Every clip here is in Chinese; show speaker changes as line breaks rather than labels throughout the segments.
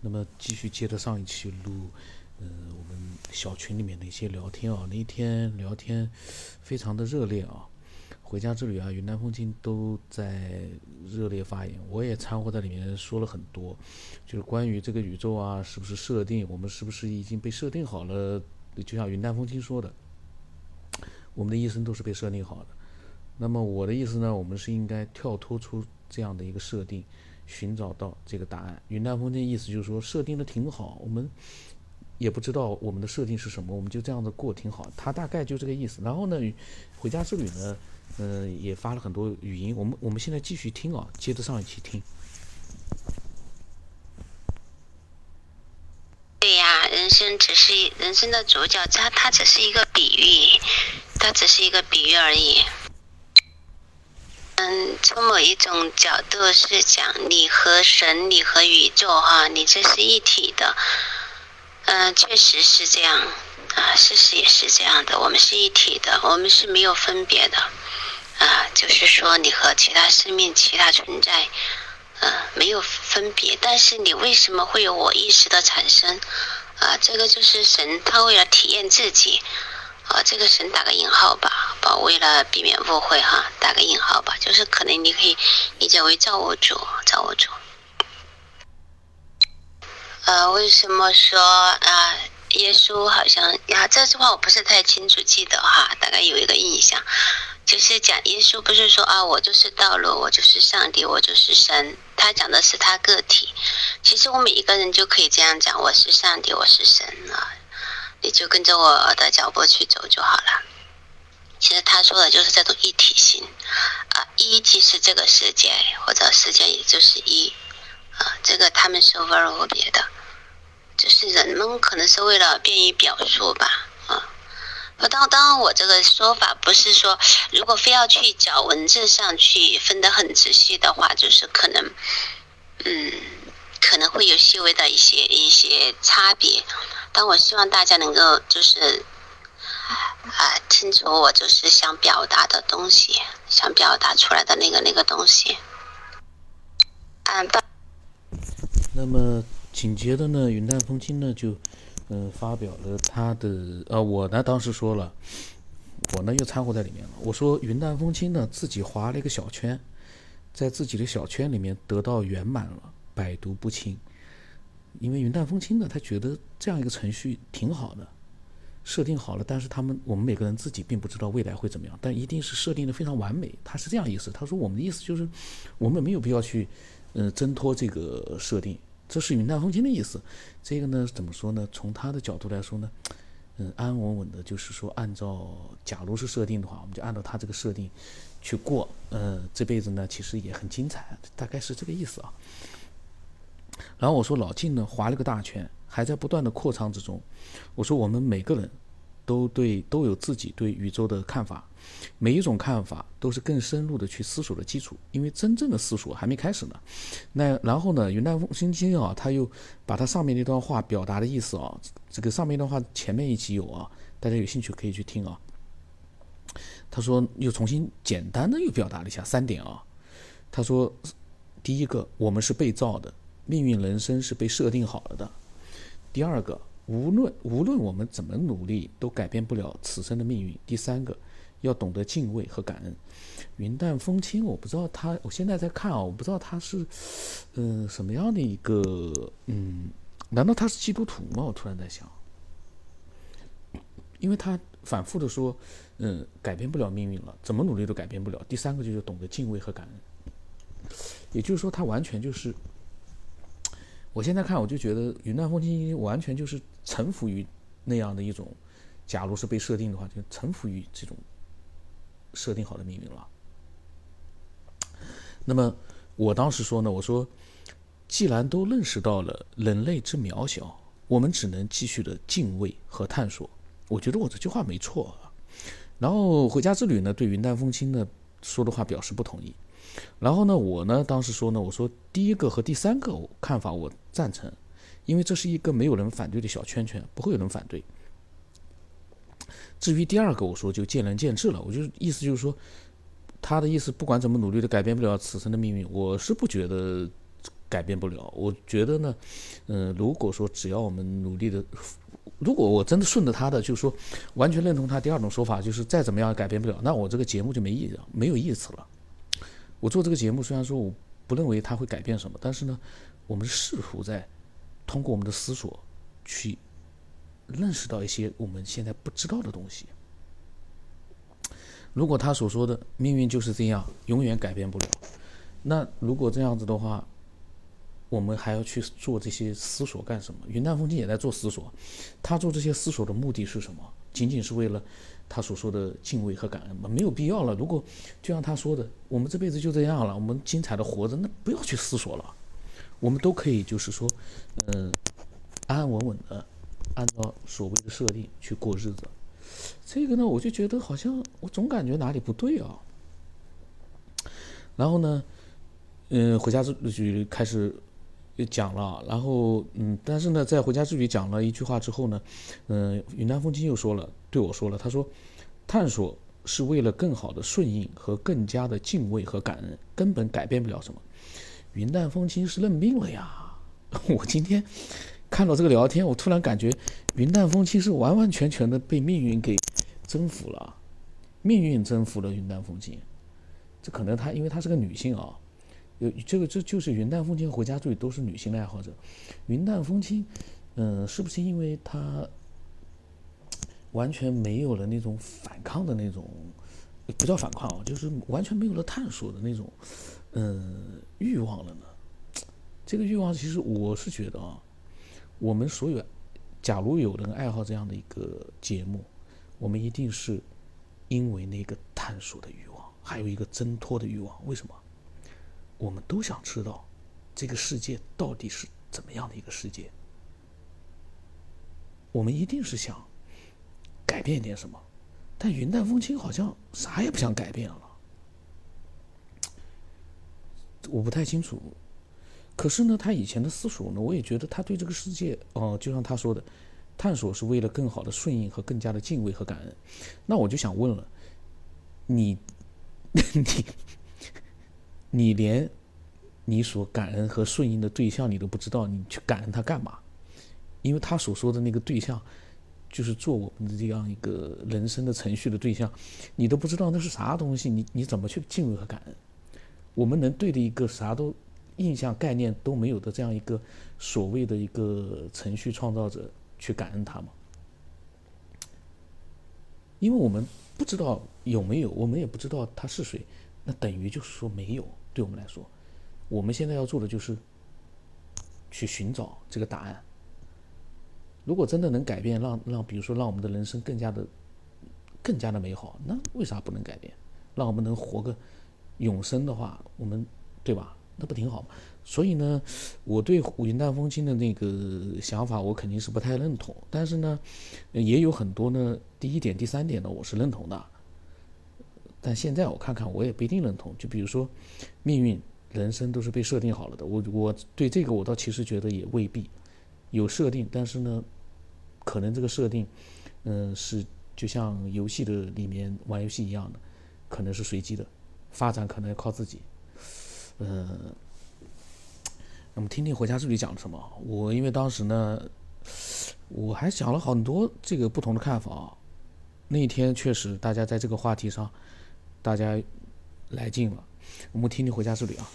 那么继续接着上一期录，呃，我们小群里面的一些聊天啊，那一天聊天非常的热烈啊，回家之旅啊，云南风轻都在热烈发言，我也掺和在里面说了很多，就是关于这个宇宙啊，是不是设定，我们是不是已经被设定好了？就像云南风轻说的，我们的一生都是被设定好的。那么我的意思呢，我们是应该跳脱出这样的一个设定。寻找到这个答案，云淡风轻意思就是说设定的挺好，我们也不知道我们的设定是什么，我们就这样子过挺好。他大概就这个意思。然后呢，回家之旅呢，嗯，也发了很多语音，我们我们现在继续听啊，接着上一期听。
对呀，人生只是人生的主角，他他只是一个比喻，他只是一个比喻而已。嗯，从某一种角度是讲你和神，你和宇宙哈，你这是一体的。嗯，确实是这样啊，事实也是这样的，我们是一体的，我们是没有分别的啊，就是说你和其他生命、其他存在，嗯，没有分别。但是你为什么会有我意识的产生？啊，这个就是神，他为了体验自己。啊，这个神打个引号吧，吧，为了避免误会哈，打个引号吧，就是可能你可以理解为造物主，造物主。呃，为什么说啊，耶稣好像呀？这句话我不是太清楚记得哈，大概有一个印象，就是讲耶稣不是说啊，我就是道路，我就是上帝，我就是神，他讲的是他个体。其实我每一个人就可以这样讲，我是上帝，我是神啊。你就跟着我的脚步去走就好了。其实他说的就是这种一体性，啊，一即是这个世界，或者世界也就是一，啊，这个他们是无二无别的，就是人们可能是为了便于表述吧，啊，当当我这个说法不是说，如果非要去找文字上去分得很仔细的话，就是可能，嗯，可能会有细微的一些一些差别。但我希望大家能够就是，啊，清楚我就是想表达的东西，想表达出来的那个那个东西。嗯，
那么紧接着呢，云淡风轻呢就，嗯，发表了他的，呃，我呢当时说了，我呢又掺和在里面了。我说云淡风轻呢自己划了一个小圈，在自己的小圈里面得到圆满了，百毒不侵。因为云淡风轻呢，他觉得这样一个程序挺好的，设定好了，但是他们我们每个人自己并不知道未来会怎么样，但一定是设定的非常完美。他是这样意思，他说我们的意思就是，我们没有必要去，呃，挣脱这个设定，这是云淡风轻的意思。这个呢，怎么说呢？从他的角度来说呢，嗯，安安稳稳的，就是说按照，假如是设定的话，我们就按照他这个设定去过，呃，这辈子呢其实也很精彩，大概是这个意思啊。然后我说老晋呢划了个大圈，还在不断的扩张之中。我说我们每个人都对都有自己对宇宙的看法，每一种看法都是更深入的去思索的基础，因为真正的思索还没开始呢。那然后呢，云淡风轻轻啊，他又把他上面那段话表达的意思啊，这个上面一段话前面一集有啊，大家有兴趣可以去听啊。他说又重新简单的又表达了一下三点啊。他说第一个，我们是被造的。命运人生是被设定好了的。第二个，无论无论我们怎么努力，都改变不了此生的命运。第三个，要懂得敬畏和感恩。云淡风轻，我不知道他，我现在在看啊，我不知道他是，嗯，什么样的一个，嗯，难道他是基督徒吗？我突然在想，因为他反复的说，嗯，改变不了命运了，怎么努力都改变不了。第三个就是懂得敬畏和感恩，也就是说，他完全就是。我现在看，我就觉得云淡风轻完全就是臣服于那样的一种，假如是被设定的话，就臣服于这种设定好的命运了。那么我当时说呢，我说，既然都认识到了人类之渺小，我们只能继续的敬畏和探索。我觉得我这句话没错啊。然后回家之旅呢，对云淡风轻呢说的话表示不同意。然后呢，我呢当时说呢，我说第一个和第三个看法我赞成，因为这是一个没有人反对的小圈圈，不会有人反对。至于第二个，我说就见仁见智了。我就意思就是说，他的意思不管怎么努力都改变不了此生的命运，我是不觉得改变不了。我觉得呢，嗯，如果说只要我们努力的，如果我真的顺着他的，就是说完全认同他第二种说法，就是再怎么样改变不了，那我这个节目就没意义了，没有意思了。我做这个节目，虽然说我不认为它会改变什么，但是呢，我们试图在通过我们的思索去认识到一些我们现在不知道的东西。如果他所说的命运就是这样，永远改变不了，那如果这样子的话，我们还要去做这些思索干什么？云淡风轻也在做思索，他做这些思索的目的是什么？仅仅是为了他所说的敬畏和感恩吗？没有必要了。如果就像他说的，我们这辈子就这样了，我们精彩的活着，那不要去思索了，我们都可以就是说，嗯，安安稳稳的按照所谓的设定去过日子。这个呢，我就觉得好像我总感觉哪里不对啊。然后呢，嗯，回家之旅开始讲了，然后嗯，但是呢，在回家之旅讲了一句话之后呢，嗯，云南风轻又说了，对我说了，他说，探索是为了更好的顺应和更加的敬畏和感恩，根本改变不了什么。云淡风轻是认命了呀！我今天看到这个聊天，我突然感觉云淡风轻是完完全全的被命运给。征服了，命运征服了云淡风轻，这可能她因为她是个女性啊，有这个这就是云淡风轻和回家注意都是女性的爱好者。云淡风轻，嗯，是不是因为她完全没有了那种反抗的那种，不叫反抗啊，就是完全没有了探索的那种，嗯，欲望了呢？这个欲望其实我是觉得啊，我们所有，假如有人爱好这样的一个节目。我们一定是因为那个探索的欲望，还有一个挣脱的欲望。为什么？我们都想知道这个世界到底是怎么样的一个世界。我们一定是想改变一点什么，但云淡风轻好像啥也不想改变了。我不太清楚。可是呢，他以前的思索呢，我也觉得他对这个世界，哦，就像他说的。探索是为了更好的顺应和更加的敬畏和感恩，那我就想问了，你，你，你连你所感恩和顺应的对象你都不知道，你去感恩他干嘛？因为他所说的那个对象，就是做我们的这样一个人生的程序的对象，你都不知道那是啥东西，你你怎么去敬畏和感恩？我们能对着一个啥都印象概念都没有的这样一个所谓的一个程序创造者。去感恩他吗？因为我们不知道有没有，我们也不知道他是谁，那等于就是说没有。对我们来说，我们现在要做的就是去寻找这个答案。如果真的能改变，让让，比如说让我们的人生更加的、更加的美好，那为啥不能改变？让我们能活个永生的话，我们对吧？那不挺好吗？所以呢，我对云淡风轻的那个想法，我肯定是不太认同。但是呢，也有很多呢，第一点、第三点呢，我是认同的。但现在我看看，我也不一定认同。就比如说，命运、人生都是被设定好了的。我我对这个，我倒其实觉得也未必有设定。但是呢，可能这个设定，嗯，是就像游戏的里面玩游戏一样的，可能是随机的，发展可能要靠自己。嗯，那么听听回家之旅讲了什么？我因为当时呢，我还想了很多这个不同的看法。那一天确实大家在这个话题上，大家来劲了。我们听听回家之旅啊。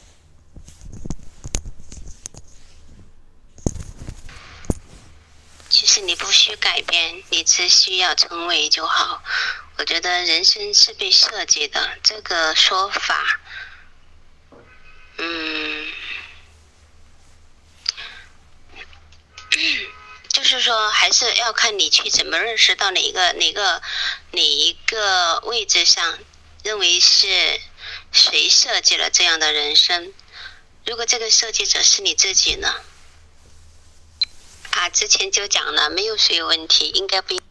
其实你不需改变，你只需要成为就好。我觉得人生是被设计的，这个说法。嗯，就是说，还是要看你去怎么认识到哪一个哪个哪一个位置上，认为是谁设计了这样的人生？如果这个设计者是你自己呢？啊，之前就讲了，没有谁有问题，应该不应。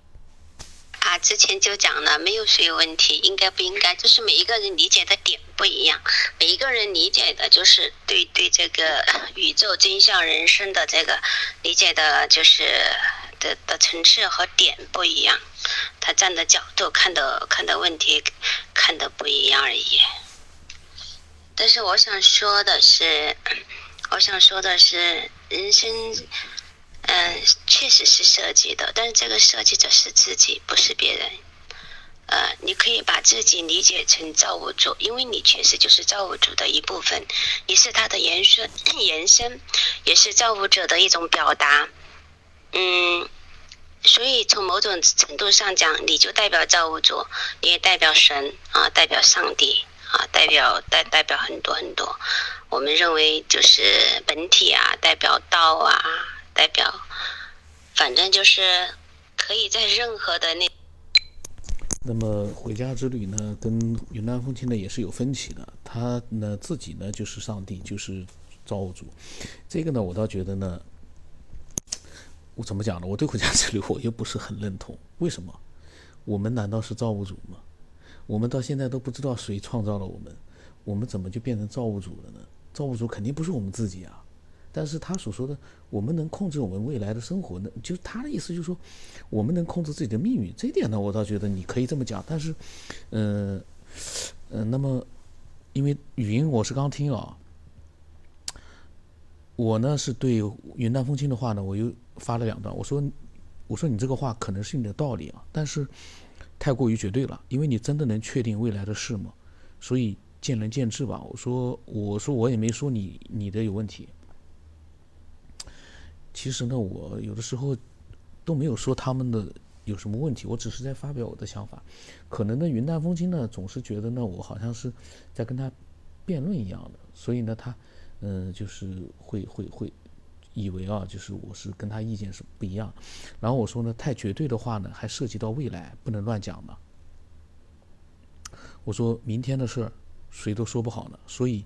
啊，之前就讲了，没有谁有问题，应该不应该，就是每一个人理解的点不一样，每一个人理解的就是对对这个宇宙真相人生的这个理解的，就是的的层次和点不一样，他站的角度看的看的问题看的不一样而已。但是我想说的是。我想说的是，人生，嗯，确实是设计的，但是这个设计者是自己，不是别人。呃，你可以把自己理解成造物主，因为你确实就是造物主的一部分，你是他的延伸，延伸，也是造物者的一种表达。嗯，所以从某种程度上讲，你就代表造物主，你也代表神啊，代表上帝啊，代表代代表很多很多。我们认为就是本体啊，代表道啊，代表，反正就是可以在任何的那。
那么回家之旅呢，跟云南风情呢也是有分歧的。他呢自己呢就是上帝，就是造物主。这个呢，我倒觉得呢，我怎么讲呢？我对回家 之旅我又不是很认同。为什么？我们难道是造物主吗？我们到现在都不知道谁创造了我们，我们怎么就变成造物主了呢？造物主肯定不是我们自己啊。但是他所说的，我们能控制我们未来的生活，呢，就他的意思就是说，我们能控制自己的命运。这一点呢，我倒觉得你可以这么讲。但是，嗯，嗯，那么，因为语音我是刚听啊，我呢是对云淡风轻的话呢，我又发了两段。我说，我说你这个话可能是你的道理啊，但是太过于绝对了，因为你真的能确定未来的事吗？所以见仁见智吧。我说，我说我也没说你你的有问题。其实呢，我有的时候都没有说他们的有什么问题，我只是在发表我的想法。可能呢，云淡风轻呢，总是觉得呢，我好像是在跟他辩论一样的，所以呢，他嗯，就是会会会以为啊，就是我是跟他意见是不一样。然后我说呢，太绝对的话呢，还涉及到未来，不能乱讲的。我说明天的事儿谁都说不好呢，所以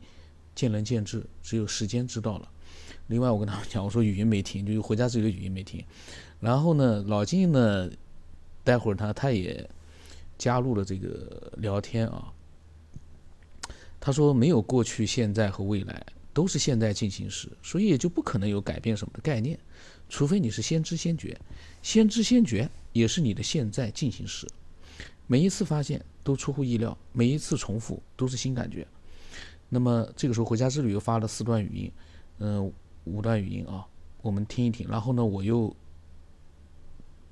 见仁见智，只有时间知道了。另外，我跟他们讲，我说语音没停，就是回家自己的语音没停。然后呢，老金呢，待会儿他他也加入了这个聊天啊。他说没有过去、现在和未来，都是现在进行时，所以也就不可能有改变什么的概念，除非你是先知先觉。先知先觉也是你的现在进行时，每一次发现都出乎意料，每一次重复都是新感觉。那么这个时候回家之旅又发了四段语音，嗯。五段语音啊，我们听一听。然后呢，我又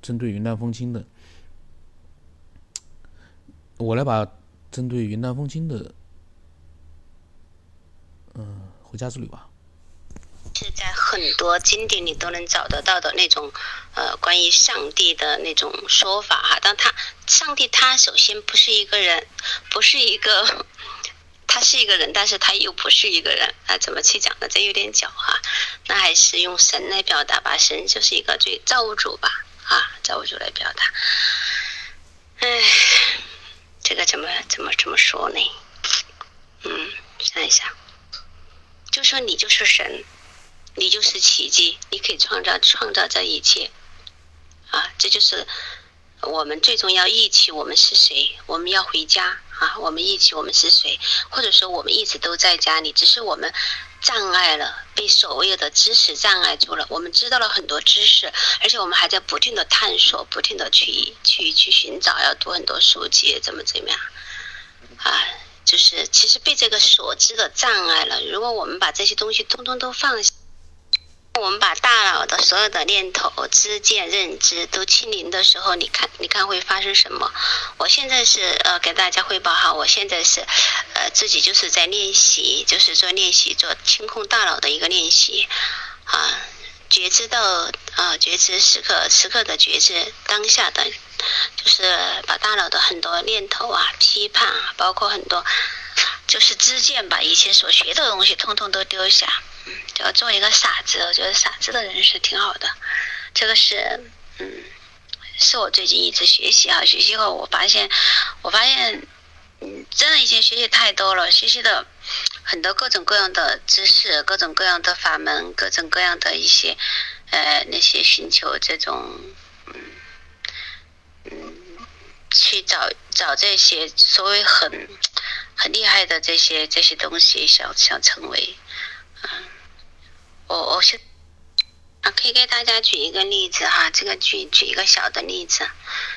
针对云淡风轻的，我来把针对云淡风轻的，嗯，回家之旅吧。
是在很多经典里都能找得到的那种，呃，关于上帝的那种说法哈。但他上帝他首先不是一个人，不是一个。他是一个人，但是他又不是一个人啊！怎么去讲呢？这有点狡猾。那还是用神来表达吧，神就是一个最造物主吧，啊，造物主来表达。唉，这个怎么怎么怎么说呢？嗯，想一想，就说你就是神，你就是奇迹，你可以创造创造这一切，啊，这就是我们最终要忆起我们是谁，我们要回家。啊，我们一起，我们是谁？或者说，我们一直都在家里，只是我们障碍了，被所谓的知识障碍住了。我们知道了很多知识，而且我们还在不停的探索，不停的去去去寻找，要读很多书籍，怎么怎么样？啊，就是其实被这个所知的障碍了。如果我们把这些东西通通都放下。我们把大脑的所有的念头、知见、认知都清零的时候，你看，你看会发生什么？我现在是呃给大家汇报哈，我现在是呃自己就是在练习，就是做练习，做清空大脑的一个练习啊，觉知到啊觉知时刻时刻的觉知当下的，就是把大脑的很多念头啊、批判啊，包括很多就是知见，把一切所学的东西通通都丢下。就要做一个傻子，我觉得傻子的人是挺好的。这个是，嗯，是我最近一直学习啊。学习后我发现，我发现，嗯，真的以前学习太多了，学习的很多各种各样的知识，各种各样的法门，各种各样的一些，呃，那些寻求这种，嗯，嗯，去找找这些所谓很很厉害的这些这些东西，想想成为，嗯。我我是啊，可以给大家举一个例子哈，这个举举一个小的例子。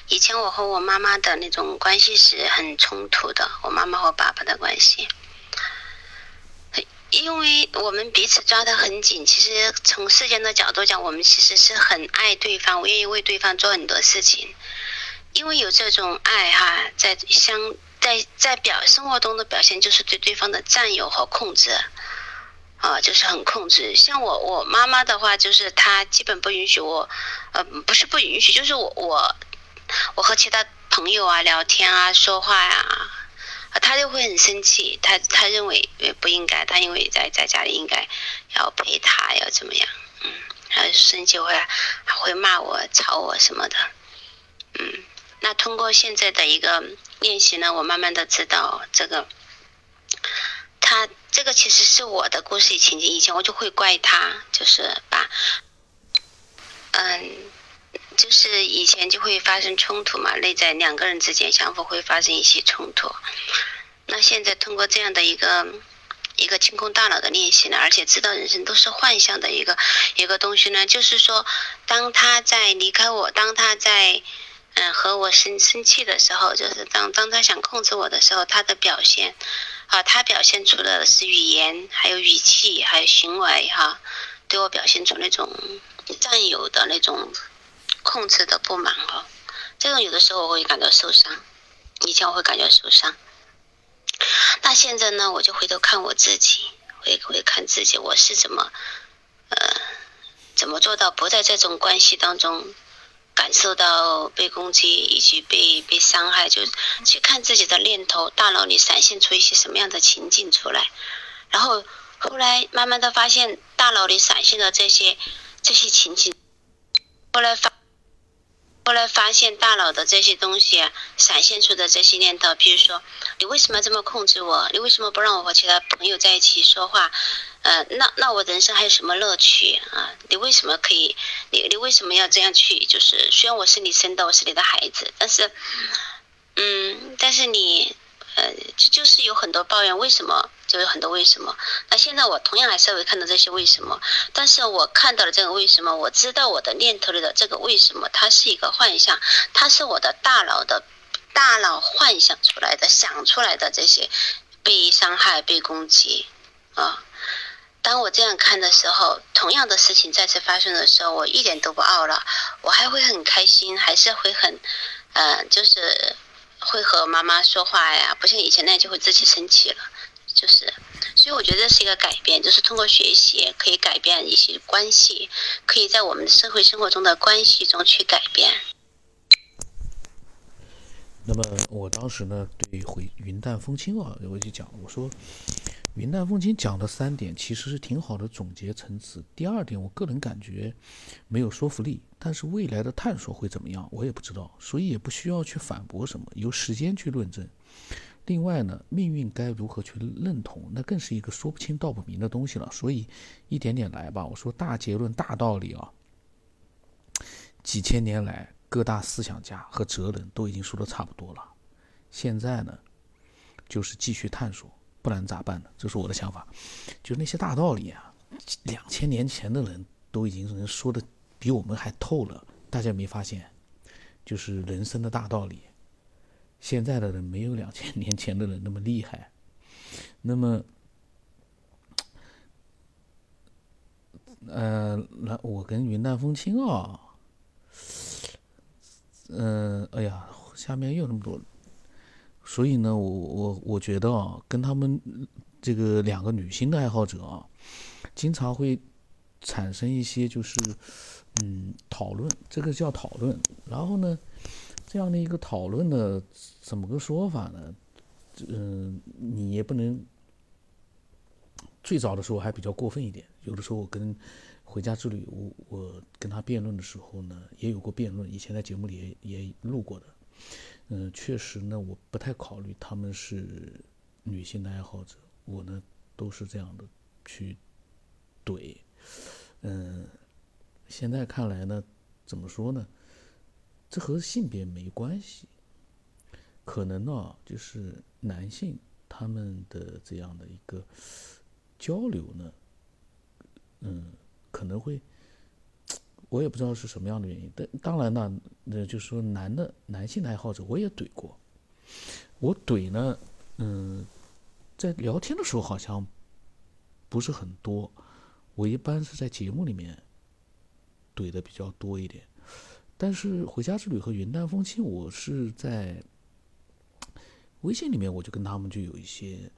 以前我和我妈妈的那种关系是很冲突的，我妈妈和爸爸的关系。因为我们彼此抓得很紧，其实从世间的角度讲，我们其实是很爱对方，我愿意为对方做很多事情。因为有这种爱哈，在相在在表生活中的表现就是对对方的占有和控制，啊，就是很控制。像我我妈妈的话，就是她基本不允许我，呃，不是不允许，就是我我我和其他朋友啊聊天啊说话呀，他就会很生气，他他认为不应该，他因为在在家里应该要陪他要怎么样，嗯，然后生气会还会骂我吵我什么的，嗯。那通过现在的一个练习呢，我慢慢的知道这个，他这个其实是我的故事情节，以前我就会怪他，就是把，嗯，就是以前就会发生冲突嘛，内在两个人之间相互会发生一些冲突。那现在通过这样的一个一个清空大脑的练习呢，而且知道人生都是幻象的一个一个东西呢，就是说，当他在离开我，当他在。嗯，和我生生气的时候，就是当当他想控制我的时候，他的表现，啊，他表现出的是语言，还有语气，还有行为，哈，对我表现出那种占有的那种控制的不满，哦，这种有的时候我会感到受伤，以前我会感觉受伤，那现在呢，我就回头看我自己，会会看自己，我是怎么，呃，怎么做到不在这种关系当中。感受到被攻击以及被被伤害，就去看自己的念头，大脑里闪现出一些什么样的情景出来，然后后来慢慢的发现大脑里闪现的这些这些情景，后来发后来发现大脑的这些东西闪现出的这些念头，比如说你为什么这么控制我？你为什么不让我和其他朋友在一起说话？呃，那那我人生还有什么乐趣啊？你为什么可以？你你为什么要这样去？就是虽然我是你生的，我是你的孩子，但是，嗯，但是你，呃，就是有很多抱怨，为什么？就有很多为什么？那现在我同样还是会看到这些为什么，但是我看到了这个为什么，我知道我的念头里的这个为什么，它是一个幻象，它是我的大脑的，大脑幻想出来的，想出来的这些被伤害、被攻击，啊。当我这样看的时候，同样的事情再次发生的时候，我一点都不懊恼，我还会很开心，还是会很，呃，就是会和妈妈说话呀，不像以前那样就会自己生气了，就是，所以我觉得这是一个改变，就是通过学习可以改变一些关系，可以在我们的社会生活中的关系中去改变。
那么我当时呢，对回云淡风轻啊，我就讲我说。云淡风轻讲的三点其实是挺好的总结层次。第二点，我个人感觉没有说服力，但是未来的探索会怎么样，我也不知道，所以也不需要去反驳什么，由时间去论证。另外呢，命运该如何去认同，那更是一个说不清道不明的东西了。所以一点点来吧。我说大结论、大道理啊，几千年来各大思想家和哲人都已经说的差不多了。现在呢，就是继续探索。不然咋办呢？这是我的想法。就那些大道理啊，两千年前的人都已经能说的比我们还透了。大家没发现，就是人生的大道理，现在的人没有两千年前的人那么厉害。那么，呃，那我跟云淡风轻啊，嗯，哎呀，下面又那么多。所以呢，我我我觉得啊，跟他们这个两个女性的爱好者啊，经常会产生一些就是嗯讨论，这个叫讨论。然后呢，这样的一个讨论呢，怎么个说法呢？嗯，你也不能最早的时候还比较过分一点。有的时候我跟回家之旅，我我跟他辩论的时候呢，也有过辩论，以前在节目里也也录过的。嗯，确实呢，我不太考虑他们是女性的爱好者，我呢都是这样的去怼。嗯，现在看来呢，怎么说呢？这和性别没关系，可能呢就是男性他们的这样的一个交流呢，嗯，可能会。我也不知道是什么样的原因，但当然呢，那就是说男的男性的爱好者我也怼过，我怼呢，嗯，在聊天的时候好像不是很多，我一般是在节目里面怼的比较多一点。但是《回家之旅》和《云淡风轻》，我是在微信里面，我就跟他们就有一些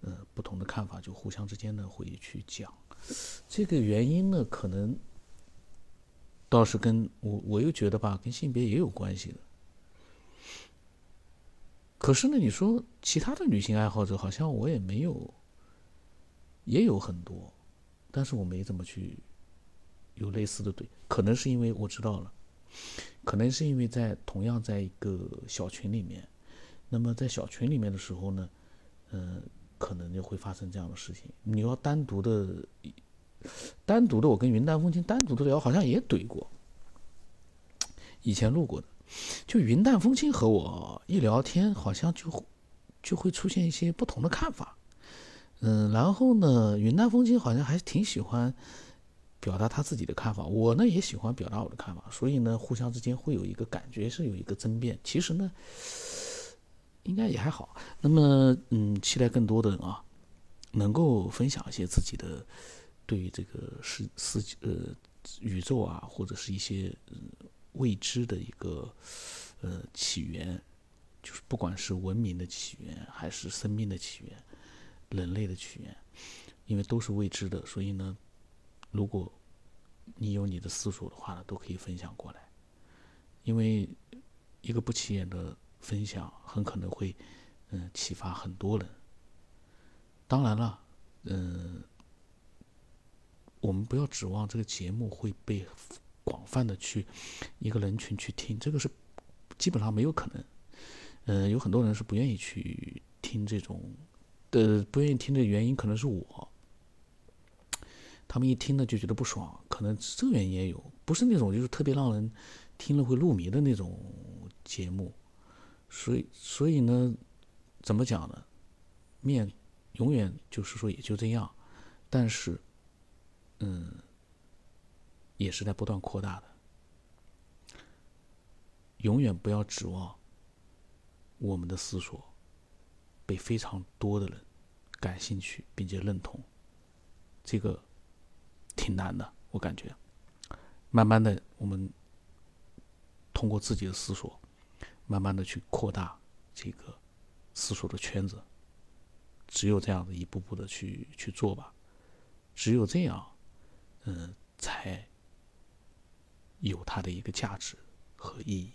呃不同的看法，就互相之间呢会去讲。这个原因呢，可能倒是跟我我又觉得吧，跟性别也有关系的。可是呢，你说其他的女性爱好者，好像我也没有，也有很多，但是我没怎么去有类似的对，可能是因为我知道了。可能是因为在同样在一个小群里面，那么在小群里面的时候呢，嗯，可能就会发生这样的事情。你要单独的，单独的，我跟云淡风轻单独的聊，好像也怼过，以前录过的。就云淡风轻和我一聊天，好像就就会出现一些不同的看法。嗯，然后呢，云淡风轻好像还挺喜欢。表达他自己的看法，我呢也喜欢表达我的看法，所以呢，互相之间会有一个感觉是有一个争辩。其实呢，应该也还好。那么，嗯，期待更多的人啊，能够分享一些自己的对于这个世世呃宇宙啊，或者是一些未知的一个呃起源，就是不管是文明的起源，还是生命的起源，人类的起源，因为都是未知的，所以呢。如果你有你的思索的话呢，都可以分享过来，因为一个不起眼的分享，很可能会嗯启发很多人。当然了，嗯，我们不要指望这个节目会被广泛的去一个人群去听，这个是基本上没有可能。嗯，有很多人是不愿意去听这种的，不愿意听的原因可能是我。他们一听呢就觉得不爽，可能这个原因也有，不是那种就是特别让人听了会入迷的那种节目，所以所以呢，怎么讲呢？面永远就是说也就这样，但是，嗯，也是在不断扩大的。永远不要指望我们的思索被非常多的人感兴趣并且认同，这个。挺难的，我感觉。慢慢的，我们通过自己的思索，慢慢的去扩大这个思索的圈子。只有这样子一步步的去去做吧，只有这样，嗯，才有它的一个价值和意义。